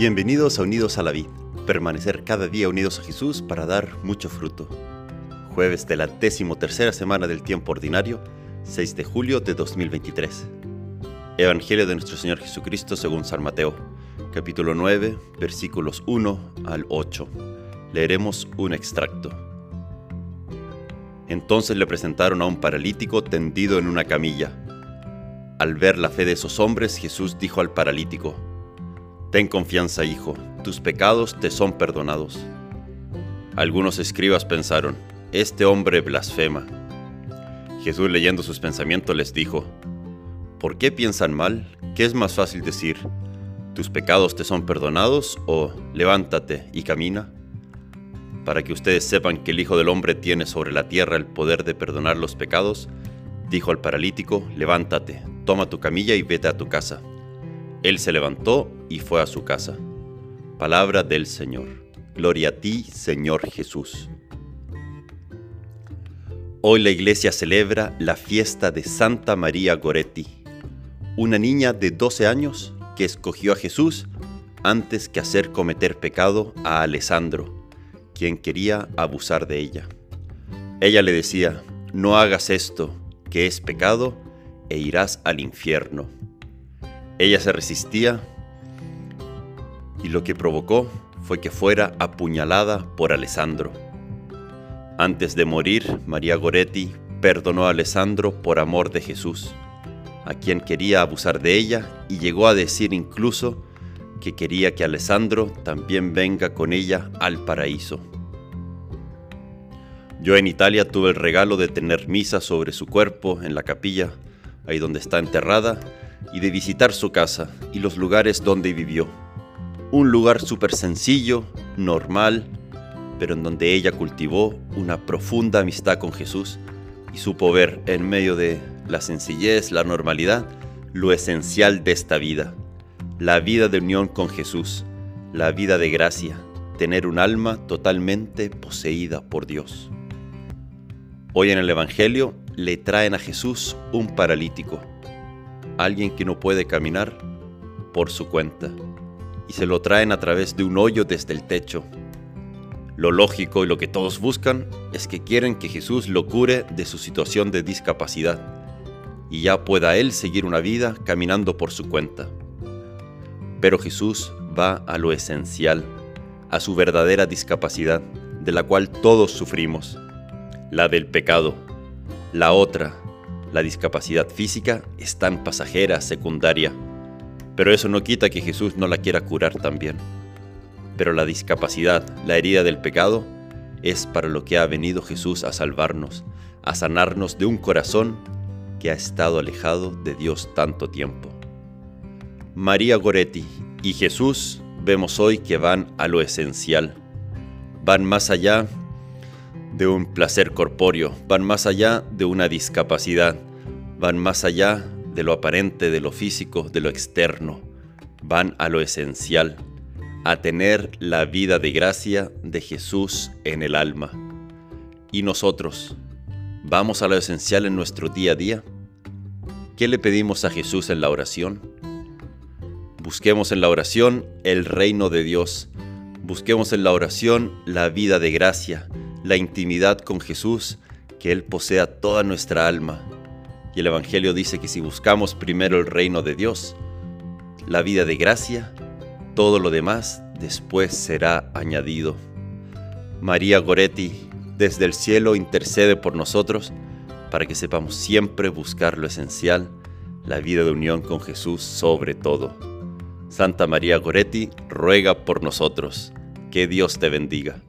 Bienvenidos a Unidos a la Vid, permanecer cada día unidos a Jesús para dar mucho fruto. Jueves de la décimo tercera semana del tiempo ordinario, 6 de julio de 2023. Evangelio de nuestro Señor Jesucristo según San Mateo, capítulo 9, versículos 1 al 8. Leeremos un extracto. Entonces le presentaron a un paralítico tendido en una camilla. Al ver la fe de esos hombres, Jesús dijo al paralítico, Ten confianza, hijo, tus pecados te son perdonados. Algunos escribas pensaron, Este hombre blasfema. Jesús leyendo sus pensamientos les dijo, ¿Por qué piensan mal? ¿Qué es más fácil decir? ¿Tus pecados te son perdonados o levántate y camina? Para que ustedes sepan que el Hijo del Hombre tiene sobre la tierra el poder de perdonar los pecados, dijo al paralítico, levántate, toma tu camilla y vete a tu casa. Él se levantó y fue a su casa. Palabra del Señor. Gloria a ti, Señor Jesús. Hoy la iglesia celebra la fiesta de Santa María Goretti, una niña de 12 años que escogió a Jesús antes que hacer cometer pecado a Alessandro, quien quería abusar de ella. Ella le decía, no hagas esto, que es pecado, e irás al infierno. Ella se resistía y lo que provocó fue que fuera apuñalada por Alessandro. Antes de morir, María Goretti perdonó a Alessandro por amor de Jesús, a quien quería abusar de ella y llegó a decir incluso que quería que Alessandro también venga con ella al paraíso. Yo en Italia tuve el regalo de tener misa sobre su cuerpo en la capilla, ahí donde está enterrada, y de visitar su casa y los lugares donde vivió. Un lugar súper sencillo, normal, pero en donde ella cultivó una profunda amistad con Jesús y supo ver en medio de la sencillez, la normalidad, lo esencial de esta vida, la vida de unión con Jesús, la vida de gracia, tener un alma totalmente poseída por Dios. Hoy en el Evangelio le traen a Jesús un paralítico, alguien que no puede caminar por su cuenta y se lo traen a través de un hoyo desde el techo. Lo lógico y lo que todos buscan es que quieren que Jesús lo cure de su situación de discapacidad y ya pueda él seguir una vida caminando por su cuenta. Pero Jesús va a lo esencial, a su verdadera discapacidad, de la cual todos sufrimos, la del pecado. La otra, la discapacidad física es tan pasajera, secundaria, pero eso no quita que Jesús no la quiera curar también. Pero la discapacidad, la herida del pecado, es para lo que ha venido Jesús a salvarnos, a sanarnos de un corazón que ha estado alejado de Dios tanto tiempo. María Goretti y Jesús vemos hoy que van a lo esencial, van más allá de un placer corpóreo, van más allá de una discapacidad, van más allá de lo aparente, de lo físico, de lo externo, van a lo esencial, a tener la vida de gracia de Jesús en el alma. ¿Y nosotros? ¿Vamos a lo esencial en nuestro día a día? ¿Qué le pedimos a Jesús en la oración? Busquemos en la oración el reino de Dios. Busquemos en la oración la vida de gracia, la intimidad con Jesús, que Él posea toda nuestra alma. Y el Evangelio dice que si buscamos primero el reino de Dios, la vida de gracia, todo lo demás después será añadido. María Goretti, desde el cielo, intercede por nosotros para que sepamos siempre buscar lo esencial, la vida de unión con Jesús sobre todo. Santa María Goretti ruega por nosotros. Que Dios te bendiga.